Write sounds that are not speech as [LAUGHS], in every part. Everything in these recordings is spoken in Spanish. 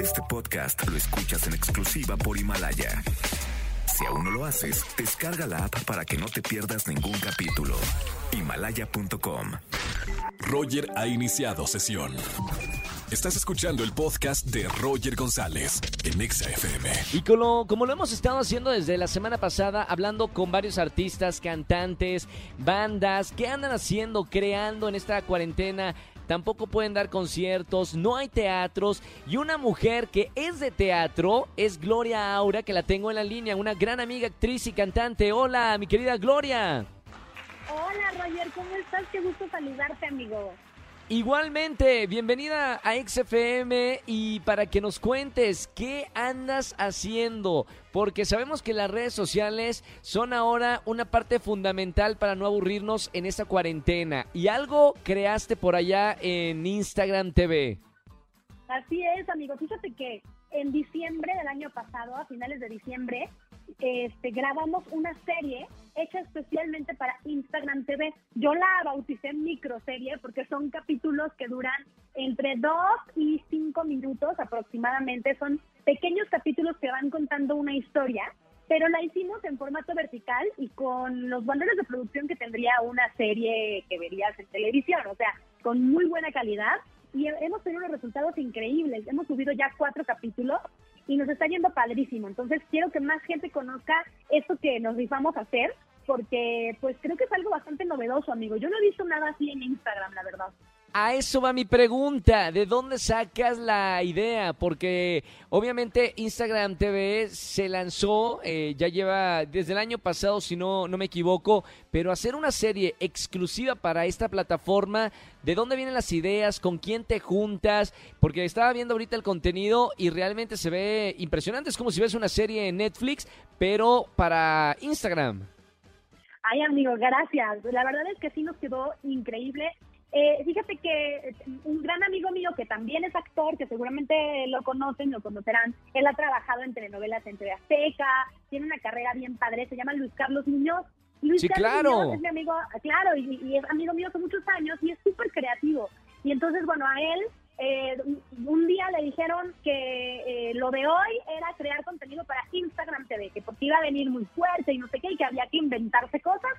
Este podcast lo escuchas en exclusiva por Himalaya. Si aún no lo haces, descarga la app para que no te pierdas ningún capítulo. Himalaya.com. Roger ha iniciado sesión. Estás escuchando el podcast de Roger González en Exa FM. Y como, como lo hemos estado haciendo desde la semana pasada, hablando con varios artistas, cantantes, bandas, ¿qué andan haciendo, creando en esta cuarentena? Tampoco pueden dar conciertos, no hay teatros. Y una mujer que es de teatro es Gloria Aura, que la tengo en la línea, una gran amiga, actriz y cantante. Hola, mi querida Gloria. Hola Roger, ¿cómo estás? Qué gusto saludarte, amigo. Igualmente, bienvenida a XFM y para que nos cuentes qué andas haciendo, porque sabemos que las redes sociales son ahora una parte fundamental para no aburrirnos en esta cuarentena y algo creaste por allá en Instagram TV. Así es, amigo. Fíjate que en diciembre del año pasado, a finales de diciembre, este, grabamos una serie hecha especialmente para Instagram TV. Yo la bauticé microserie porque son capítulos que duran entre 2 y 5 minutos aproximadamente. Son pequeños capítulos que van contando una historia, pero la hicimos en formato vertical y con los valores de producción que tendría una serie que verías en televisión, o sea, con muy buena calidad. Y hemos tenido unos resultados increíbles. Hemos subido ya cuatro capítulos y nos está yendo padrísimo. Entonces quiero que más gente conozca esto que nos rifamos a hacer, porque pues creo que es algo bastante novedoso, amigo. Yo no he visto nada así en Instagram, la verdad. A eso va mi pregunta, ¿de dónde sacas la idea? Porque obviamente Instagram TV se lanzó, eh, ya lleva desde el año pasado, si no, no me equivoco, pero hacer una serie exclusiva para esta plataforma, ¿de dónde vienen las ideas? ¿Con quién te juntas? Porque estaba viendo ahorita el contenido y realmente se ve impresionante, es como si ves una serie en Netflix, pero para Instagram. Ay, amigo, gracias. La verdad es que sí nos quedó increíble. Eh, fíjate que un gran amigo mío que también es actor, que seguramente lo conocen, lo conocerán, él ha trabajado en telenovelas en TV Azteca, tiene una carrera bien padre, se llama Luis Carlos Muñoz. Luis sí, Carlos claro. Muñoz es mi amigo, claro, y, y es amigo mío hace muchos años y es súper creativo. Y entonces, bueno, a él eh, un día le dijeron que eh, lo de hoy era crear contenido para Instagram TV, que porque iba a venir muy fuerte y no sé qué, y que había que inventarse cosas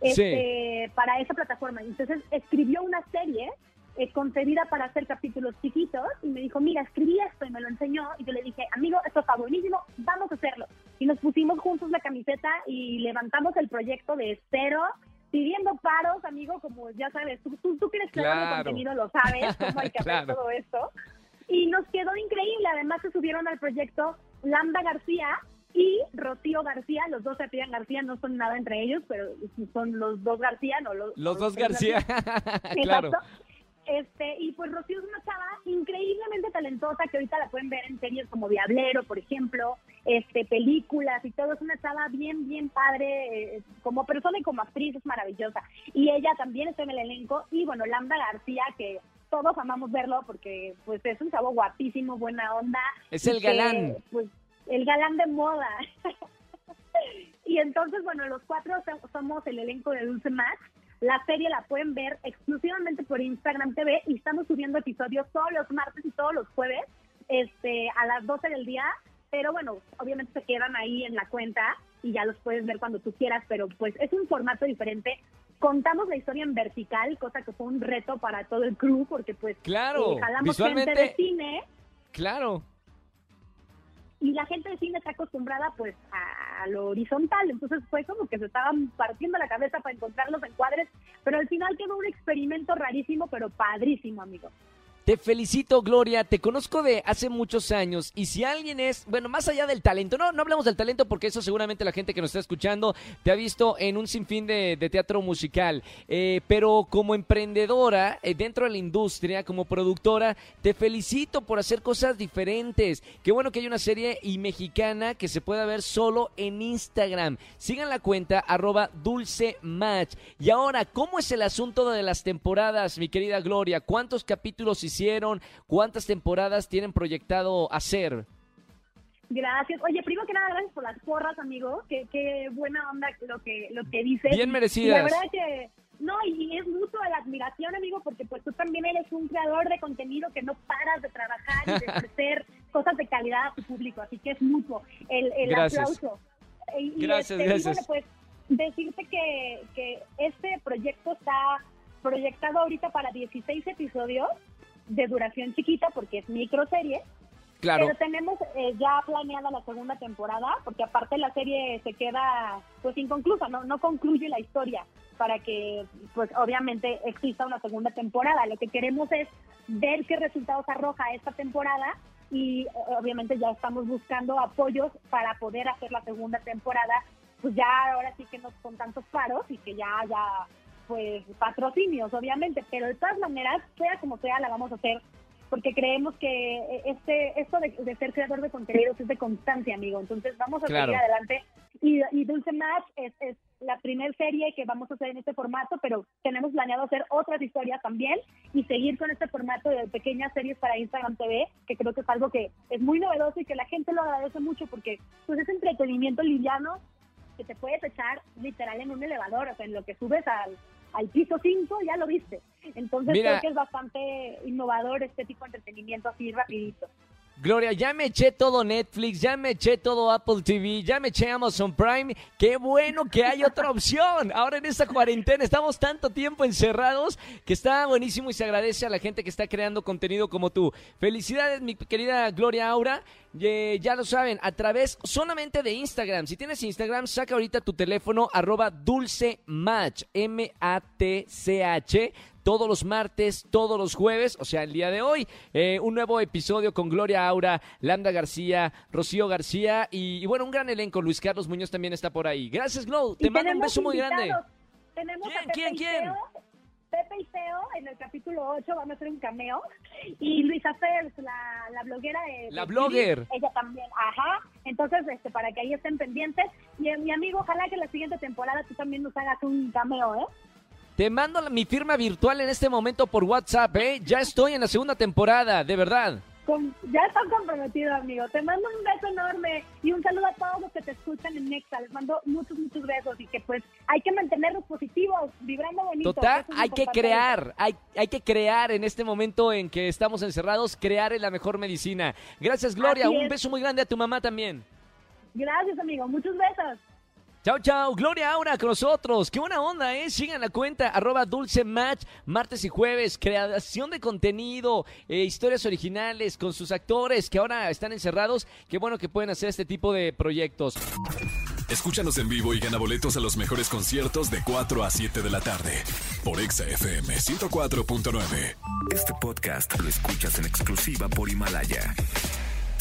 este, para esa plataforma. Entonces escribió una serie eh, concebida para hacer capítulos chiquitos y me dijo, mira, escribí esto y me lo enseñó y yo le dije, amigo, esto está buenísimo, vamos a hacerlo. Y nos pusimos juntos la camiseta y levantamos el proyecto de cero pidiendo paros, amigo, como ya sabes, tú, tú, tú que eres Claro. contenido lo sabes, [LAUGHS] cómo hay que hacer Claro. todo esto. Y nos quedó increíble. Además, se subieron al proyecto Lambda García y Rocío García. Los dos se apellidan García, no son nada entre ellos, pero son los dos García, no los, Los dos García, [LAUGHS] claro. Exacto. Este, y pues Rocío es una chava increíblemente talentosa que ahorita la pueden ver en series como Diablero, por ejemplo, este, películas y todo. Es una chava bien, bien padre, eh, como persona y como actriz es maravillosa. Y ella también está en el elenco. Y bueno, Lambda García, que todos amamos verlo porque pues es un chavo guapísimo, buena onda. Es el que, galán. pues el galán de moda. [LAUGHS] y entonces, bueno, los cuatro so- somos el elenco de Dulce Max. La serie la pueden ver exclusivamente por Instagram TV y estamos subiendo episodios todos los martes y todos los jueves este, a las 12 del día. Pero bueno, obviamente se quedan ahí en la cuenta y ya los puedes ver cuando tú quieras, pero pues es un formato diferente. Contamos la historia en vertical, cosa que fue un reto para todo el crew porque pues Claro, eh, jalamos visualmente- gente de cine Claro. Y la gente de cine está acostumbrada pues a, lo horizontal, entonces fue como que se estaban partiendo la cabeza para encontrar los encuadres, pero al final quedó un experimento rarísimo, pero padrísimo, amigo. Te felicito, Gloria. Te conozco de hace muchos años. Y si alguien es, bueno, más allá del talento, no, no hablamos del talento porque eso seguramente la gente que nos está escuchando te ha visto en un sinfín de, de teatro musical. Eh, pero como emprendedora eh, dentro de la industria, como productora, te felicito por hacer cosas diferentes. Qué bueno que hay una serie y mexicana que se pueda ver solo en Instagram. Sigan la cuenta arroba dulce match. Y ahora, ¿cómo es el asunto de las temporadas, mi querida Gloria? ¿Cuántos capítulos hicieron? ¿Cuántas temporadas tienen proyectado hacer? Gracias. Oye, primero que nada, gracias por las porras, amigo. Qué, qué buena onda lo que, lo que dices. Bien Y merecidas. La verdad que, no, y es mucho la admiración, amigo, porque pues tú también eres un creador de contenido que no paras de trabajar y de [LAUGHS] ofrecer cosas de calidad a tu público, así que es mutuo el, el Gracias. aplauso. Y, y, Gracias, este, y gracias. bueno, pues decirte que, que este proyecto está proyectado ahorita para 16 episodios de duración chiquita porque es microserie. Claro. Pero tenemos eh, ya planeada la segunda temporada, porque aparte la serie se queda pues inconclusa, no, no concluye la historia para que pues obviamente exista una segunda temporada. Lo que queremos es ver qué resultados arroja esta temporada y eh, obviamente ya estamos buscando apoyos para poder hacer la segunda temporada, pues ya ahora sí que no con tantos paros y que ya haya pues patrocinios obviamente, pero de todas maneras, sea como sea, la vamos a hacer porque creemos que este esto de, de ser creador de contenidos es de constancia, amigo. Entonces vamos a Claro. seguir adelante. Y, y Dulce Match es, es la primera serie que vamos a hacer en este formato, pero tenemos planeado hacer otras historias también y seguir con este formato de pequeñas series para Instagram TV, que creo que es algo que es muy novedoso y que la gente lo agradece mucho porque pues es entretenimiento liviano que te puedes echar literal en un elevador, o sea, en lo que subes al, al piso 5 ya lo viste. Entonces Mira. creo que es bastante innovador este tipo de entretenimiento así rapidito. Gloria, ya me eché todo Netflix, ya me eché todo Apple TV, ya me eché Amazon Prime. Qué bueno que hay otra [LAUGHS] opción. Ahora en esta cuarentena estamos tanto tiempo encerrados que está buenísimo y se agradece a la gente que está creando contenido como tú. Felicidades, mi querida Gloria Aura. Eh, ya lo saben, a través solamente de Instagram. Si tienes Instagram, saca ahorita tu teléfono, arroba dulce match, M-A-T-C-H todos los martes, todos los jueves, o sea, el día de hoy, eh, un nuevo episodio con Gloria Aura, Lambda García, Rocío García y, y bueno, un gran elenco. Luis Carlos Muñoz también está por ahí. Gracias, Glow. Te mando un beso muy grande. Tenemos ¿Quién, a Pepe quién, y quién? Teo. Pepe y Teo en el capítulo 8 van a hacer un cameo. Y Luisa Fers, la, la bloguera de... La de blogger. Ella también, ajá. Entonces, este, para que ahí estén pendientes. Y eh, mi amigo, ojalá que la siguiente temporada tú también nos hagas un cameo, ¿eh? Te mando mi firma virtual en este momento por WhatsApp, ¿eh? Ya estoy en la segunda temporada, de verdad. Con- ya están comprometidos, amigo. Te mando un beso enorme y un saludo a todos los que te escuchan en Nexa. Les mando muchos, muchos besos y que pues hay que mantenerlos positivos, vibrando bonito. Total, es hay que crear, hay, hay que crear en este momento en que estamos encerrados, crear es la mejor medicina. Gracias, Gloria. Un es. beso muy grande a tu mamá también. Gracias, amigo. Muchos besos. Chao, chao. Gloria Aura con nosotros. Qué buena onda, ¿eh? Sigan la cuenta, arroba Dulce Match, martes y jueves. Creación de contenido, eh, historias originales con sus actores que ahora están encerrados. Qué bueno que pueden hacer este tipo de proyectos. Escúchanos en vivo y gana boletos a los mejores conciertos de 4 a 7 de la tarde por Exa FM 104.9. Este podcast lo escuchas en exclusiva por Himalaya.